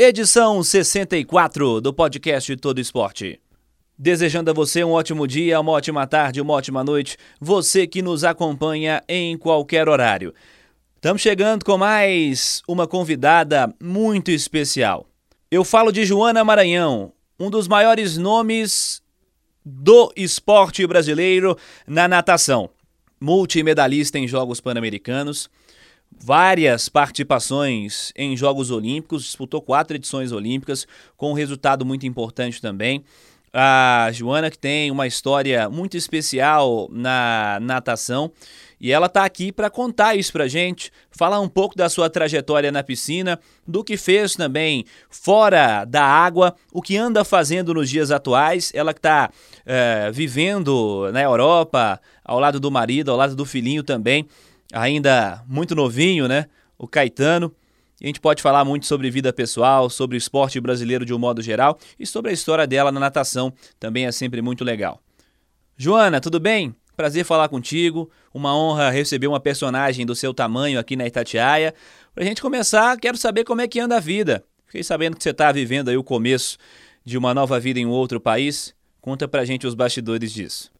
edição 64 do podcast Todo Esporte. Desejando a você um ótimo dia, uma ótima tarde, uma ótima noite, você que nos acompanha em qualquer horário. Estamos chegando com mais uma convidada muito especial. Eu falo de Joana Maranhão, um dos maiores nomes do esporte brasileiro na natação multimedalista em Jogos Pan-Americanos, várias participações em Jogos Olímpicos, disputou quatro edições olímpicas, com um resultado muito importante também. A Joana, que tem uma história muito especial na natação, e ela está aqui para contar isso para gente, falar um pouco da sua trajetória na piscina, do que fez também fora da água, o que anda fazendo nos dias atuais. Ela que está é, eh, vivendo na Europa, ao lado do marido, ao lado do filhinho também, ainda muito novinho, né? O Caetano. E a gente pode falar muito sobre vida pessoal, sobre o esporte brasileiro de um modo geral e sobre a história dela na natação, também é sempre muito legal. Joana, tudo bem? Prazer falar contigo. Uma honra receber uma personagem do seu tamanho aqui na Itatiaia. Pra gente começar, quero saber como é que anda a vida. Fiquei sabendo que você está vivendo aí o começo de uma nova vida em outro país. Conta pra gente os bastidores disso.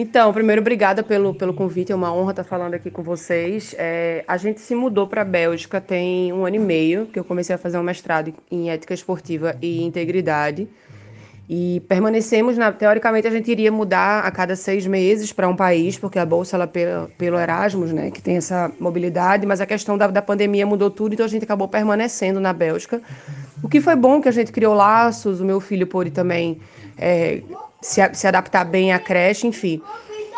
Então, primeiro, obrigada pelo, pelo convite, é uma honra estar falando aqui com vocês. É, a gente se mudou para a Bélgica tem um ano e meio, que eu comecei a fazer um mestrado em ética esportiva e integridade. E permanecemos, na, teoricamente a gente iria mudar a cada seis meses para um país, porque a bolsa ela pelo, pelo Erasmus, né, que tem essa mobilidade, mas a questão da, da pandemia mudou tudo, então a gente acabou permanecendo na Bélgica. O que foi bom que a gente criou laços, o meu filho pôde também é, se, se adaptar bem à creche, enfim.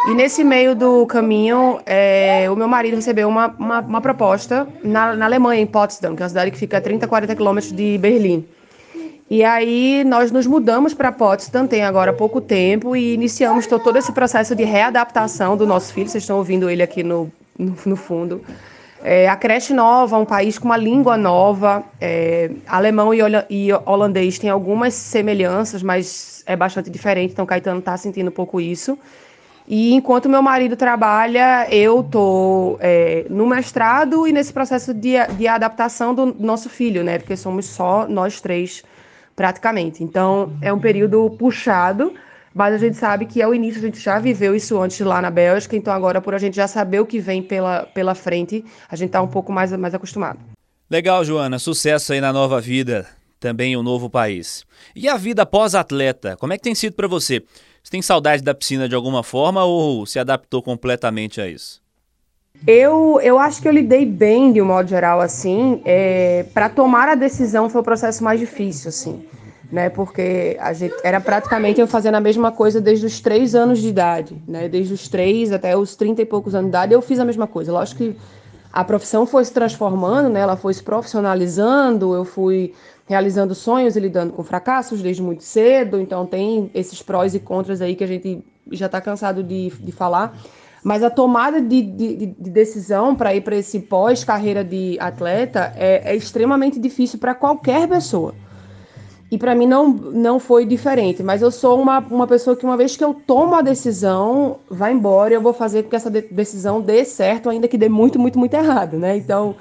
E nesse meio do caminho, é, o meu marido recebeu uma, uma, uma proposta na, na, Alemanha, em Potsdam, que é uma cidade que fica a 30, 40 quilômetros de Berlim. E aí nós nos mudamos para Potsdam, tem agora pouco tempo, e iniciamos todo esse processo de readaptação do nosso filho. Vocês estão ouvindo ele aqui no, no, no fundo. É, a creche nova, um país com uma língua nova, é, alemão e, e holandês tem algumas semelhanças, mas é bastante diferente, então Caetano está sentindo um pouco isso. E enquanto meu marido trabalha, eu estou é, no mestrado e nesse processo de, de adaptação do nosso filho, né? Porque somos só nós três praticamente. Então, é um período puxado, mas a gente sabe que é o início, a gente já viveu isso antes lá na Bélgica, então agora por a gente já saber o que vem pela, pela frente, a gente está um pouco mais, mais acostumado. Legal, Joana. Sucesso aí na nova vida, também um novo país. E a vida pós-atleta, como é que tem sido para você? Você tem saudade da piscina de alguma forma ou se adaptou completamente a isso? Eu, eu acho que eu lidei bem, de um modo geral, assim. É, para tomar a decisão foi o processo mais difícil, assim. Né, porque a gente, era praticamente eu fazendo a mesma coisa desde os três anos de idade, né? Desde os três até os trinta e poucos anos de idade, eu fiz a mesma coisa. Lógico que a profissão foi se transformando, né? Ela foi se profissionalizando, eu fui realizando sonhos e lidando com fracassos desde muito cedo, então tem esses prós e contras aí que a gente já está cansado de, de falar. Mas a tomada de, de, de decisão para ir para esse pós-carreira de atleta é, é extremamente difícil para qualquer pessoa. E para mim não, não foi diferente. Mas eu sou uma, uma pessoa que, uma vez que eu tomo a decisão, vai embora eu vou fazer com que essa de decisão dê certo, ainda que dê muito, muito, muito errado, né? Então,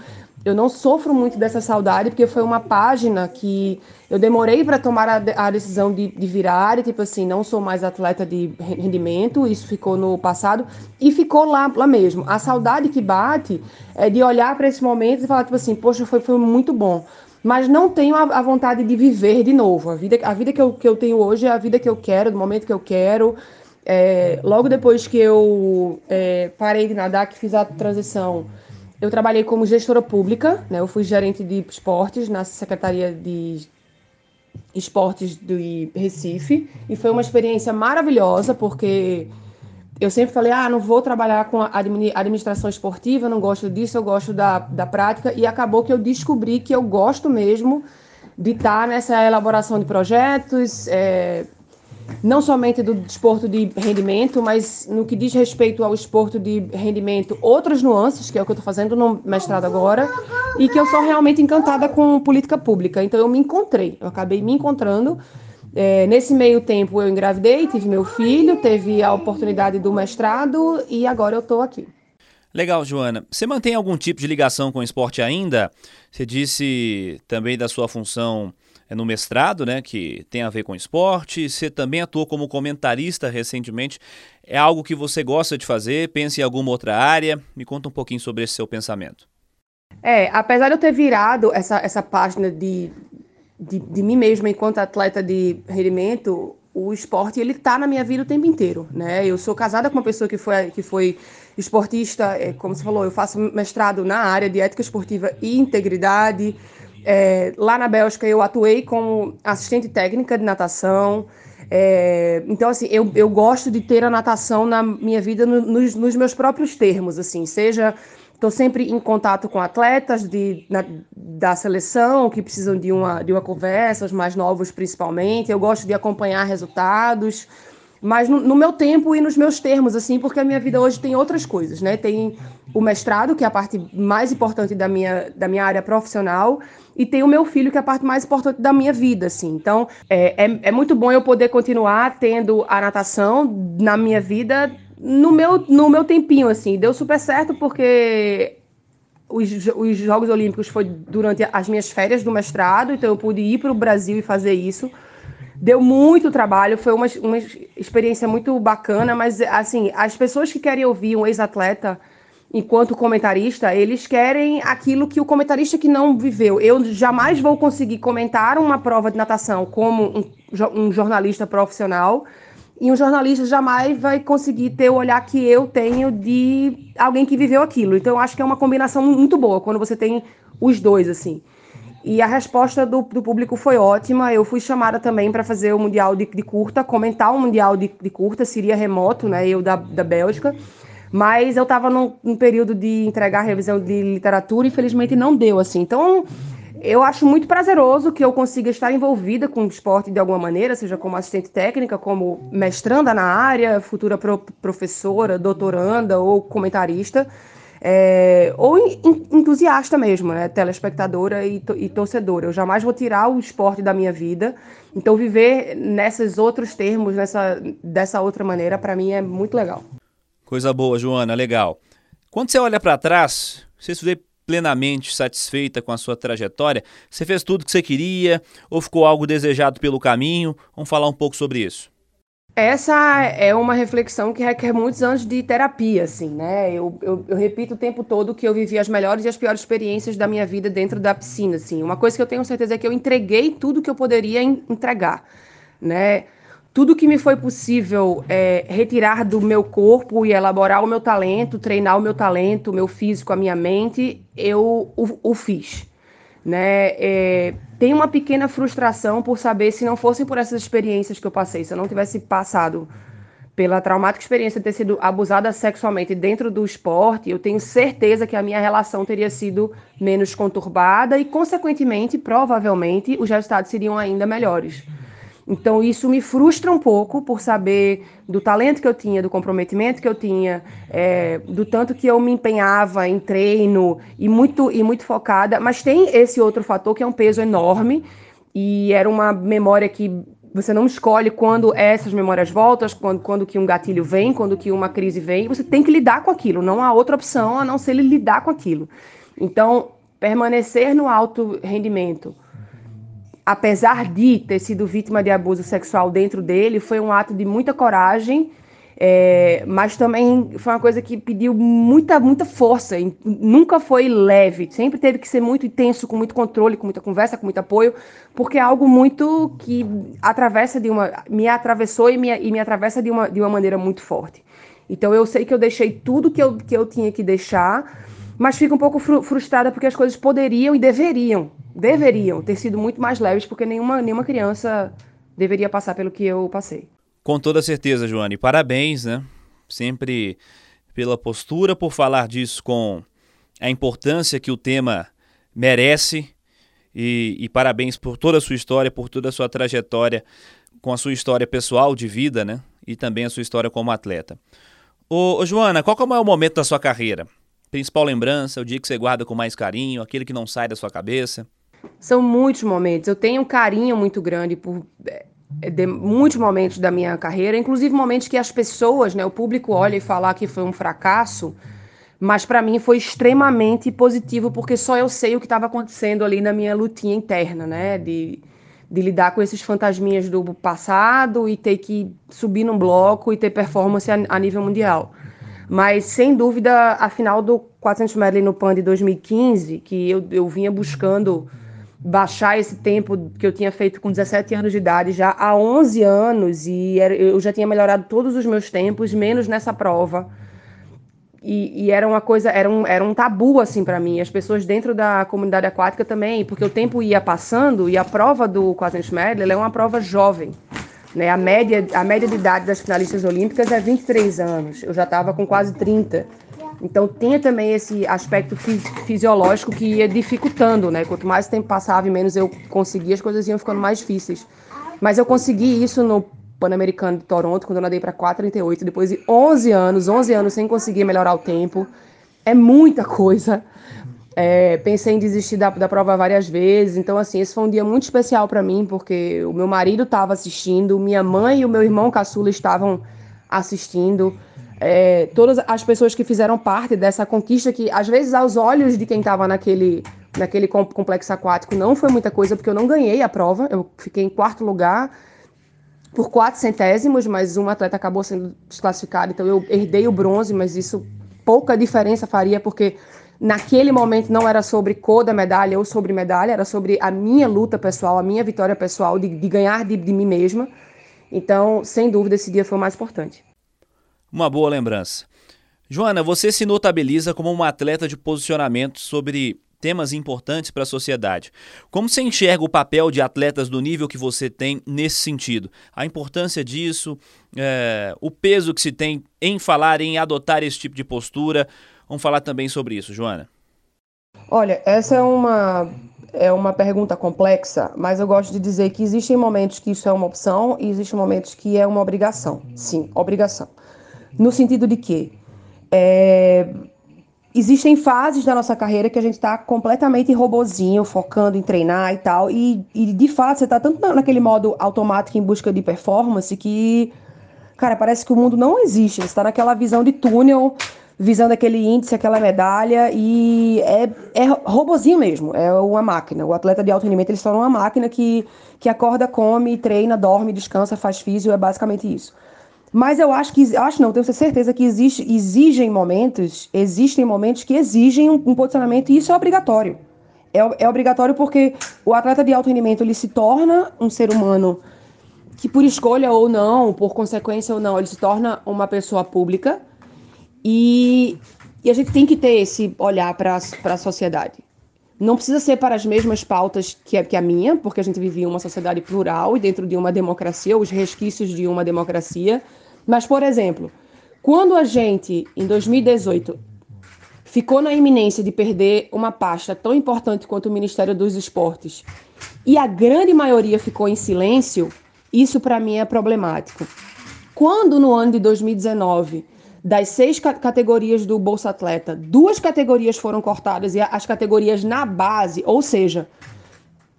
eu não sofro muito dessa saudade, porque foi uma página que eu demorei para tomar a, a decisão de, de, virar, e tipo assim, não sou mais atleta de rendimento, isso ficou no passado, e ficou lá, lá mesmo. A saudade que bate é de olhar para esse momento e falar, tipo assim, poxa, foi, foi muito bom. Mas não tenho a, a, vontade de viver de novo. A vida, a vida que, eu, que eu tenho hoje é a vida que eu quero, do momento que eu quero. É, logo depois que eu é, parei de nadar, que fiz a transição eu trabalhei como gestora pública, né? Eu fui gerente de esportes na Secretaria de Esportes do Recife e foi uma experiência maravilhosa porque eu sempre falei, ah, não vou trabalhar com administração esportiva, não gosto disso, eu gosto da, da prática e acabou que eu descobri que eu gosto mesmo de estar nessa elaboração de projetos, é, não somente do desporto de rendimento, mas no que diz respeito ao esporte de rendimento, outras nuances, que é o que eu estou fazendo no mestrado agora, e que eu sou realmente encantada com política pública. Então eu me encontrei, eu acabei me encontrando. É, nesse meio tempo eu engravidei, tive meu filho, teve a oportunidade do mestrado e agora eu estou aqui. Legal, Joana. Você mantém algum tipo de ligação com o esporte ainda? Você disse também da sua função no mestrado, né, que tem a ver com esporte. Você também atuou como comentarista recentemente. É algo que você gosta de fazer? Pensa em alguma outra área? Me conta um pouquinho sobre esse seu pensamento. É, apesar de eu ter virado essa, essa página de, de, de mim mesma enquanto atleta de rendimento, o esporte ele tá na minha vida o tempo inteiro, né? Eu sou casada com uma pessoa que foi que foi esportista, é, como você falou, eu faço mestrado na área de ética esportiva e integridade. É, lá na Bélgica eu atuei como assistente técnica de natação. É, então, assim, eu, eu gosto de ter a natação na minha vida no, nos, nos, meus próprios termos, assim, seja estou sempre em contato com atletas de, na, da seleção que precisam de uma, de uma conversa, os mais novos principalmente. Eu gosto de acompanhar resultados mas no, no, meu tempo e nos meus termos, assim, porque a minha vida hoje tem outras coisas, né? Tem o mestrado, que é a parte mais importante da minha, da minha área profissional, e tem o meu filho, que é a parte mais importante da minha vida, assim. Então, é, é, é muito bom eu poder continuar tendo a natação na minha vida no meu, no meu tempinho, assim. Deu super certo porque os, os Jogos Olímpicos foi durante as minhas férias do mestrado, então eu pude ir para o Brasil e fazer isso. Deu muito trabalho, foi uma, uma experiência muito bacana, mas assim, as pessoas que querem ouvir um ex-atleta enquanto comentarista, eles querem aquilo que o comentarista que não viveu. Eu jamais vou conseguir comentar uma prova de natação como um, um jornalista profissional, e um jornalista jamais vai conseguir ter o olhar que eu tenho de alguém que viveu aquilo. Então, eu acho que é uma combinação muito boa quando você tem os dois, assim. E a resposta do, do público foi ótima. Eu fui chamada também para fazer o Mundial de, de, Curta, comentar o Mundial de, de, Curta, seria remoto, né? Eu da, da Bélgica. Mas eu estava num, num, período de entregar revisão de literatura e infelizmente não deu assim. Então, eu acho muito prazeroso que eu consiga estar envolvida com o esporte de alguma maneira, seja como assistente técnica, como mestranda na área, futura pro, professora, doutoranda ou comentarista é, ou entusiasta mesmo, né? telespectadora e, e, torcedora. Eu jamais vou tirar o esporte da minha vida. Então, viver nesses outros termos, nessa, dessa outra maneira, para mim é muito legal. Coisa boa, Joana, legal. Quando você olha para trás, você se vê plenamente satisfeita com a sua trajetória? Você fez tudo que você queria ou ficou algo desejado pelo caminho? Vamos falar um pouco sobre isso. Essa é uma reflexão que requer muitos anos de terapia, assim, né? Eu, eu, eu, repito o tempo todo que eu vivi as melhores e as piores experiências da minha vida dentro da piscina, assim. Uma coisa que eu tenho certeza é que eu entreguei tudo que eu poderia entregar, né? Tudo que me foi possível é, retirar do meu corpo e elaborar o meu talento, treinar o meu talento, o meu físico, a minha mente, eu o, o fiz né? É, tem uma pequena frustração por saber se não fossem por essas experiências que eu passei, se eu não tivesse passado pela traumática experiência de ter sido abusada sexualmente dentro do esporte, eu tenho certeza que a minha relação teria sido menos conturbada e, consequentemente, provavelmente, os resultados seriam ainda melhores. Então isso me frustra um pouco por saber do talento que eu tinha, do comprometimento que eu tinha, é, do tanto que eu me empenhava em treino e muito e muito focada. Mas tem esse outro fator que é um peso enorme e era uma memória que você não escolhe quando essas memórias voltam, quando, quando que um gatilho vem, quando que uma crise vem. Você tem que lidar com aquilo. Não há outra opção a não ser lidar com aquilo. Então permanecer no alto rendimento apesar de ter sido vítima de abuso sexual dentro dele, foi um ato de muita coragem, é, mas também foi uma coisa que pediu muita, muita força. Nunca foi leve, sempre teve que ser muito intenso, com muito controle, com muita conversa, com muito apoio, porque é algo muito que atravessa de uma, me atravessou e me, e me atravessa de uma, de uma maneira muito forte. Então eu sei que eu deixei tudo que eu, que eu tinha que deixar, mas fico um pouco frustrada porque as coisas poderiam e deveriam deveriam ter sido muito mais leves, porque nenhuma, nenhuma criança deveria passar pelo que eu passei. Com toda certeza, Joane. Parabéns, né? Sempre pela postura, por falar disso com a importância que o tema merece E, e, parabéns por toda a sua história, por toda a sua trajetória, com a sua história pessoal de vida, né? E também a sua história como atleta. Ô, ô Joana, qual é o maior momento da sua carreira? Principal lembrança, o dia que você guarda com mais carinho, aquele que não sai da sua cabeça? São muitos momentos. Eu tenho um carinho muito grande por de muitos momentos da minha carreira, inclusive momentos que as pessoas, né, o público olha e fala que foi um fracasso, mas para mim foi extremamente positivo porque só eu sei o que estava acontecendo ali na minha lutinha interna, né, de, de lidar com esses fantasminhas do passado e ter que subir num bloco e ter performance a, a nível mundial. Mas sem dúvida, a final do 400 medley no PAN de 2015, que eu, eu vinha buscando baixar esse tempo que eu tinha feito com 17 anos de idade já há 11 anos e eu já tinha melhorado todos os meus tempos, menos nessa prova. E, e era uma coisa, era um, era um tabu assim para mim. As pessoas dentro da comunidade aquática também, porque o tempo ia passando e a prova do 400 medley é uma prova jovem. Né? A, média, a média de idade das finalistas olímpicas é 23 anos. Eu já estava com quase 30. Então tinha também esse aspecto fisiológico que ia dificultando, né? Quanto mais tempo passava e menos eu conseguia, as coisas iam ficando mais difíceis. Mas eu consegui isso no Pan-Americano de Toronto, quando eu nadei para 4,38, depois de 11 anos, 11 anos sem conseguir melhorar o tempo. É muita coisa. É, pensei em desistir da, da prova várias vezes. Então, assim, esse foi um dia muito especial para mim, porque o meu marido estava assistindo, minha mãe e o meu irmão caçula estavam assistindo é, todas as pessoas que fizeram parte dessa conquista, que às vezes aos olhos de quem estava naquele, naquele complexo aquático não foi muita coisa, porque eu não ganhei a prova, eu fiquei em quarto lugar por quatro centésimos, mas um atleta acabou sendo desclassificado, então eu herdei o bronze, mas isso pouca diferença faria, porque naquele momento não era sobre cor da medalha ou sobre medalha, era sobre a minha luta pessoal, a minha vitória pessoal de, de ganhar de, de mim mesma. Então, sem dúvida, esse dia foi o mais importante. Uma boa lembrança. Joana, você se notabiliza como uma atleta de posicionamento sobre temas importantes para a sociedade. Como você enxerga o papel de atletas do nível que você tem nesse sentido? A importância disso, é, o peso que se tem em falar, em adotar esse tipo de postura. Vamos falar também sobre isso, Joana. Olha, essa é uma, é uma pergunta complexa, mas eu gosto de dizer que existem momentos que isso é uma opção e existem momentos que é uma obrigação. Sim, obrigação no sentido de que é, existem fases da nossa carreira que a gente está completamente robozinho, focando em treinar e tal, e, e de fato você está tanto naquele modo automático em busca de performance que, cara, parece que o mundo não existe, você está naquela visão de túnel, visando aquele índice, aquela medalha, e é, é robozinho mesmo, é uma máquina. O atleta de alto rendimento, eles são uma máquina que, que acorda, come, treina, dorme, descansa, faz físio, é basicamente isso. Mas eu acho que, acho não, tenho certeza que existe, exigem momentos, existem momentos que exigem um, um posicionamento e isso é obrigatório. É, é, obrigatório porque o atleta de alto rendimento ele se torna um ser humano que por escolha ou não, por consequência ou não, ele se torna uma pessoa pública e, e a gente tem que ter esse olhar para a sociedade. Não precisa ser para as mesmas pautas que a, que a minha, porque a gente vive em uma sociedade plural e dentro de uma democracia, os resquícios de uma democracia. Mas, por exemplo, quando a gente, em 2018, ficou na iminência de perder uma pasta tão importante quanto o Ministério dos Esportes e a grande maioria ficou em silêncio, isso para mim é problemático. Quando no ano de 2019 das seis categorias do Bolsa Atleta, duas categorias foram cortadas e as categorias na base, ou seja,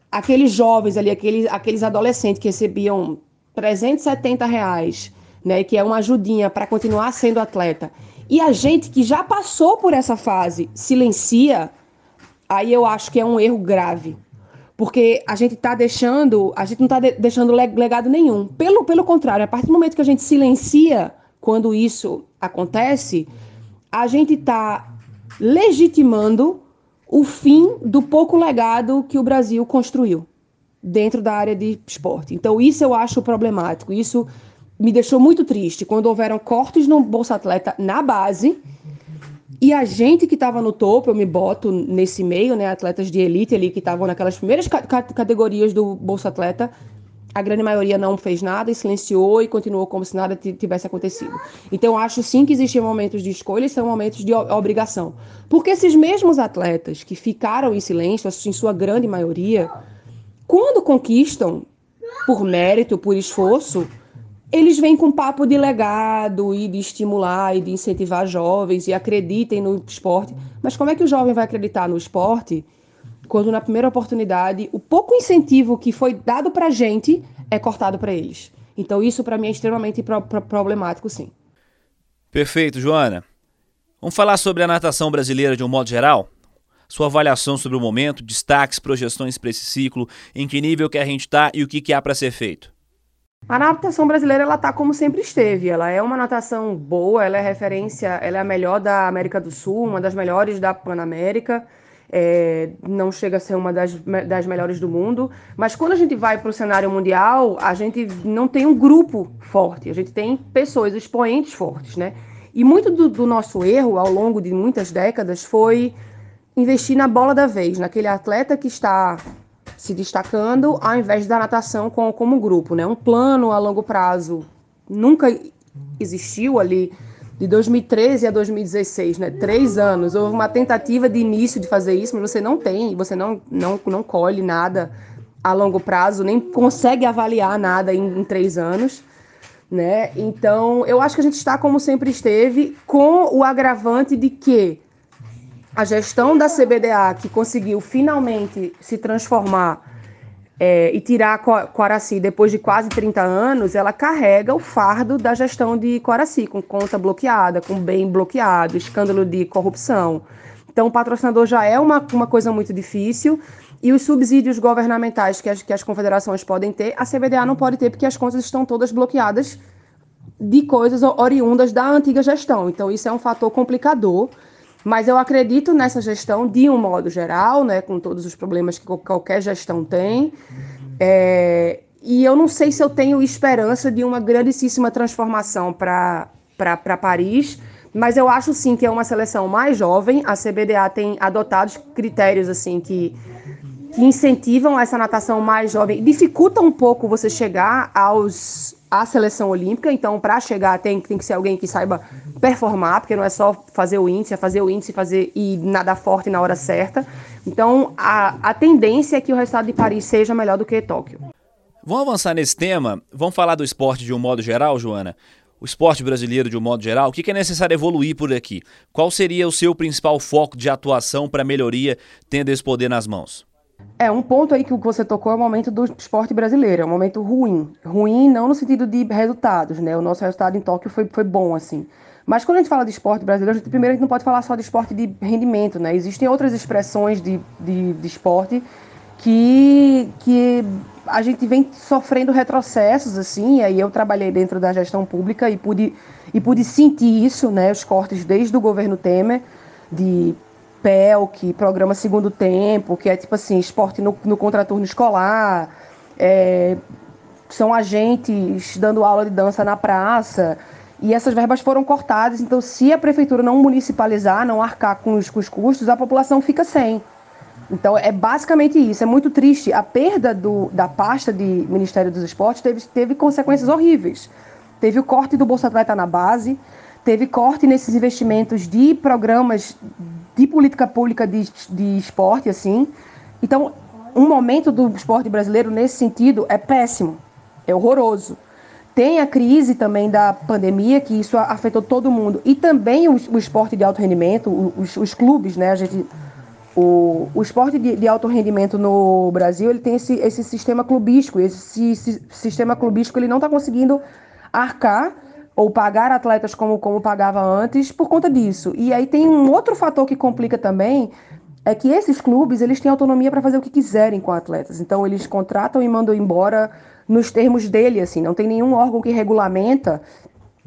aqueles jovens ali, aqueles, aqueles adolescentes que recebiam 370 reais, né, que é uma ajudinha para continuar sendo atleta, e a gente que já passou por essa fase silencia, aí eu acho que é um erro grave. Porque a gente está deixando, a gente não está de, deixando legado nenhum. Pelo, pelo contrário, a partir do momento que a gente silencia quando isso acontece, a gente está legitimando o fim do pouco legado que o Brasil construiu dentro da área de esporte. Então, isso eu acho problemático. Isso me deixou muito triste quando houveram cortes no Bolsa Atleta na base. E a gente que estava no topo, eu me boto nesse meio, né? Atletas de elite ali que estavam naquelas primeiras categorias do Bolsa Atleta, a grande maioria não fez nada e silenciou e continuou como se nada tivesse acontecido. Então, acho sim que existem momentos de escolha e são momentos de obrigação. Porque esses mesmos atletas que ficaram em silêncio, em sua grande maioria, quando conquistam, por mérito, por esforço, eles vêm com papo de legado e de estimular e de incentivar jovens e acreditem no esporte. Mas como é que o jovem vai acreditar no esporte quando na primeira oportunidade o pouco incentivo que foi dado para a gente é cortado para eles? Então isso para mim é extremamente pro problemático, sim. Perfeito, Joana. Vamos falar sobre a natação brasileira de um modo geral? Sua avaliação sobre o momento, destaques, projeções para esse ciclo, em que nível que a gente está e o que, que há para ser feito. A natação brasileira ela tá como sempre esteve. Ela é uma natação boa, ela é referência, ela é a melhor da América do Sul, uma das melhores da Panamérica. É, não chega a ser uma das, das melhores do mundo, mas quando a gente vai para o cenário mundial, a gente não tem um grupo forte, a gente tem pessoas, expoentes fortes, né? E muito do, do nosso erro ao longo de muitas décadas foi investir na bola da vez, naquele atleta que está se destacando, ao invés da natação como, como grupo, né? Um plano a longo prazo nunca existiu ali de 2013 a 2016, né? Três anos. Houve uma tentativa de início de fazer isso, mas você não tem, você não, não, não colhe nada a longo prazo, nem consegue avaliar nada em, em três anos. Né? Então, eu acho que a gente está como sempre esteve, com o agravante de que a gestão da CBDA, que conseguiu finalmente se transformar é, e tirar Coraci depois de quase 30 anos, ela carrega o fardo da gestão de Coraci, com conta bloqueada, com bem bloqueado, escândalo de corrupção. Então, o patrocinador já é uma, uma coisa muito difícil. E os subsídios governamentais que as, que as confederações podem ter, a CBDA não pode ter, porque as contas estão todas bloqueadas de coisas oriundas da antiga gestão. Então, isso é um fator complicador. Mas eu acredito nessa gestão de um modo geral, né, com todos os problemas que qualquer gestão tem. É, e eu não sei se eu tenho esperança de uma grandíssima transformação para Paris, mas eu acho sim que é uma seleção mais jovem. A CBDA tem adotado critérios assim que, que incentivam essa natação mais jovem, dificulta um pouco você chegar aos a seleção olímpica, então para chegar tem, tem que ser alguém que saiba performar, porque não é só fazer o índice, é fazer o índice fazer e nadar forte na hora certa. Então a, a tendência é que o resultado de Paris seja melhor do que Tóquio. Vamos avançar nesse tema? Vamos falar do esporte de um modo geral, Joana? O esporte brasileiro de um modo geral, o que é necessário evoluir por aqui? Qual seria o seu principal foco de atuação para melhoria tendo esse poder nas mãos? É, um ponto aí que você tocou é o momento do esporte brasileiro, é um momento ruim. Ruim não no sentido de resultados, né? O nosso resultado em Tóquio foi, foi bom, assim. Mas quando a gente fala de esporte brasileiro, a gente, primeiro a gente não pode falar só de esporte de rendimento, né? Existem outras expressões de, de, de esporte que, que a gente vem sofrendo retrocessos, assim, e aí eu trabalhei dentro da gestão pública e pude, e pude sentir isso, né? Os cortes desde o governo Temer, de PELC, programa Segundo Tempo, que é tipo assim, esporte no, no contraturno escolar, é, são agentes dando aula de dança na praça, e essas verbas foram cortadas, então se a prefeitura não municipalizar, não arcar com os, com os custos, a população fica sem. Então é basicamente isso, é muito triste. A perda do, da pasta de Ministério dos Esportes teve, teve consequências horríveis. Teve o corte do Bolsa Atleta na base, teve corte nesses investimentos de programas de política pública de, de esporte, assim. Então, um momento do esporte brasileiro nesse sentido é péssimo, é horroroso. Tem a crise também da pandemia, que isso afetou todo mundo. E também o, o esporte de alto rendimento, os, os, clubes, né? A gente, o, o esporte de, de, alto rendimento no Brasil, ele tem esse, esse sistema clubístico. Esse, esse sistema clubístico ele não está conseguindo arcar ou pagar atletas como, como pagava antes por conta disso. E aí tem um outro fator que complica também, é que esses clubes eles têm autonomia para fazer o que quiserem com atletas. Então eles contratam e mandam embora nos termos dele, assim, não tem nenhum órgão que regulamenta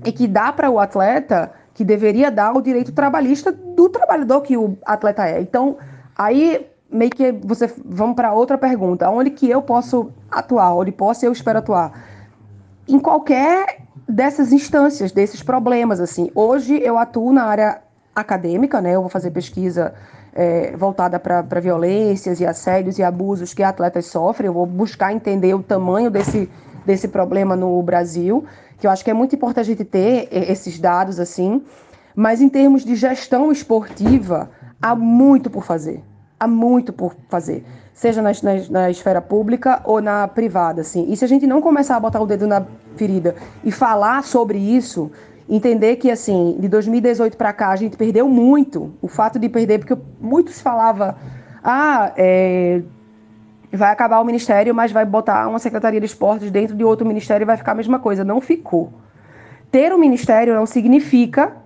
e que dá para o atleta que deveria dar o direito trabalhista do trabalhador que o atleta é. Então, aí meio que você vamos para outra pergunta, onde que eu posso atuar, onde posso eu espero atuar? Em qualquer dessas instâncias, desses problemas, assim. Hoje eu atuo na área acadêmica, né? Eu vou fazer pesquisa é, voltada para violências e assédios e abusos que atletas sofrem. Eu vou buscar entender o tamanho desse, desse problema no Brasil, que eu acho que é muito importante a gente ter esses dados assim. Mas em termos de gestão esportiva, há muito por fazer. Há muito por fazer. Seja na, na, na, esfera pública ou na privada, assim. E se a gente não começar a botar o dedo na ferida e falar sobre isso, entender que, assim, de 2018 para cá a gente perdeu muito. O fato de perder, porque muitos falavam, ah, é, vai acabar o ministério, mas vai botar uma secretaria de esportes dentro de outro ministério e vai ficar a mesma coisa. Não ficou. Ter um ministério não significa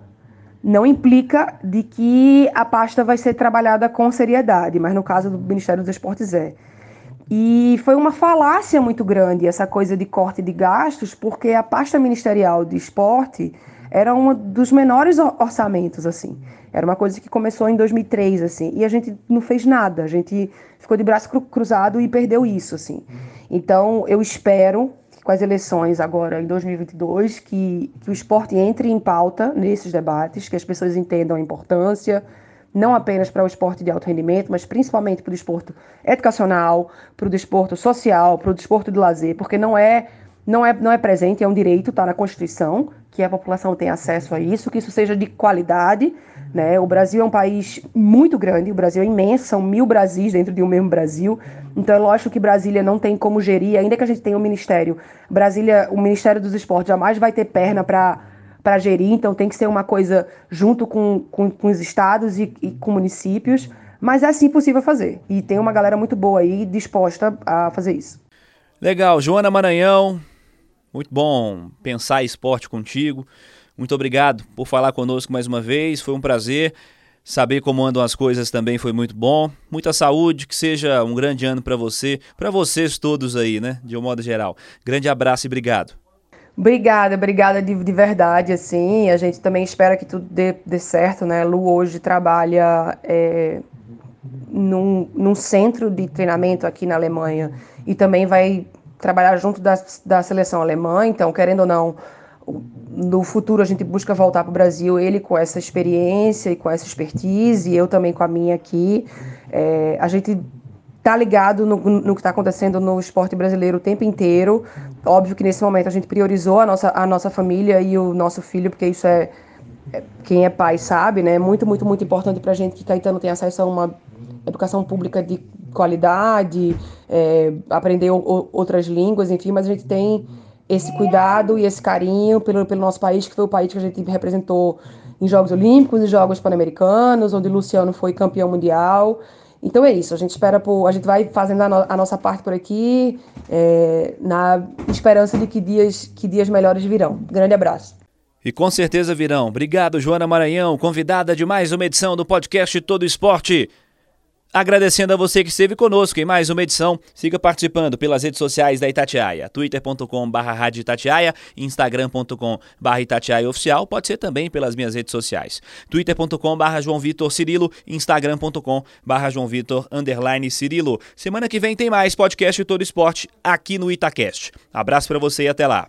não implica de que a pasta vai ser trabalhada com seriedade, mas no caso do Ministério dos Esportes é. E foi uma falácia muito grande essa coisa de corte de gastos, porque a pasta ministerial de esporte era um dos menores orçamentos, assim. Era uma coisa que começou em 2003, assim, e a gente não fez nada, a gente ficou de braço cruzado e perdeu isso, assim. Então, eu espero com as eleições agora em 2022, que, que o esporte entre em pauta nesses debates, que as pessoas entendam a importância, não apenas para o esporte de alto rendimento, mas principalmente para o desporto educacional, para o desporto social, para o desporto de lazer, porque não é não é, não é presente, é um direito, está na Constituição, que a população tenha acesso a isso, que isso seja de qualidade. Né? O Brasil é um país muito grande, o Brasil é imenso, são mil Brasis dentro de um mesmo Brasil. Então é lógico que Brasília não tem como gerir, ainda que a gente tenha um ministério. Brasília, o Ministério dos Esportes jamais vai ter perna para para gerir, então tem que ser uma coisa junto com, com, com os estados e, e, com municípios, mas é sim possível fazer. E tem uma galera muito boa aí disposta a fazer isso. Legal, Joana Maranhão, muito bom pensar esporte contigo. Muito obrigado por falar conosco mais uma vez. Foi um prazer. Saber como andam as coisas também foi muito bom. Muita saúde, que seja um grande ano para você, para vocês todos aí, né? De um modo geral. Grande abraço e obrigado. Obrigada, obrigada de, de verdade, assim. A gente também espera que tudo dê, dê certo, né? Lu hoje trabalha é, num, num centro de treinamento aqui na Alemanha e também vai trabalhar junto da, da seleção alemã, então, querendo ou não, no futuro a gente busca voltar para o Brasil, ele com essa experiência e com essa expertise, e eu também com a minha aqui. É, a gente tá ligado no, no que está acontecendo no esporte brasileiro o tempo inteiro. Óbvio que nesse momento a gente priorizou a nossa, a nossa família e o nosso filho, porque isso é, é quem é pai sabe, né? Muito, muito, muito importante para a gente que Caetano tenha acesso a uma educação pública de qualidade, é, aprender o, outras línguas, enfim, mas a gente tem esse cuidado e esse carinho pelo, pelo nosso país, que foi o país que a gente representou em Jogos Olímpicos e Jogos Pan-Americanos, onde Luciano foi campeão mundial. Então é isso, a gente espera por, a gente vai fazendo a, no, a nossa parte por aqui, é, na esperança de que dias, que dias melhores virão. Grande abraço. E com certeza virão. Obrigado, Joana Maranhão, convidada de mais uma edição do podcast Todo Esporte. Agradecendo a você que esteve conosco em mais uma edição. Siga participando pelas redes sociais da Itatiaia, twitter.com.br instagram.com.br Itatiaia Oficial, pode ser também pelas minhas redes sociais, twitter.com.br João Vitor Cirilo, instagram.com.br João Vitor underline Cirilo. Semana que vem tem mais podcast Todo Esporte aqui no Itacast. Abraço para você e até lá.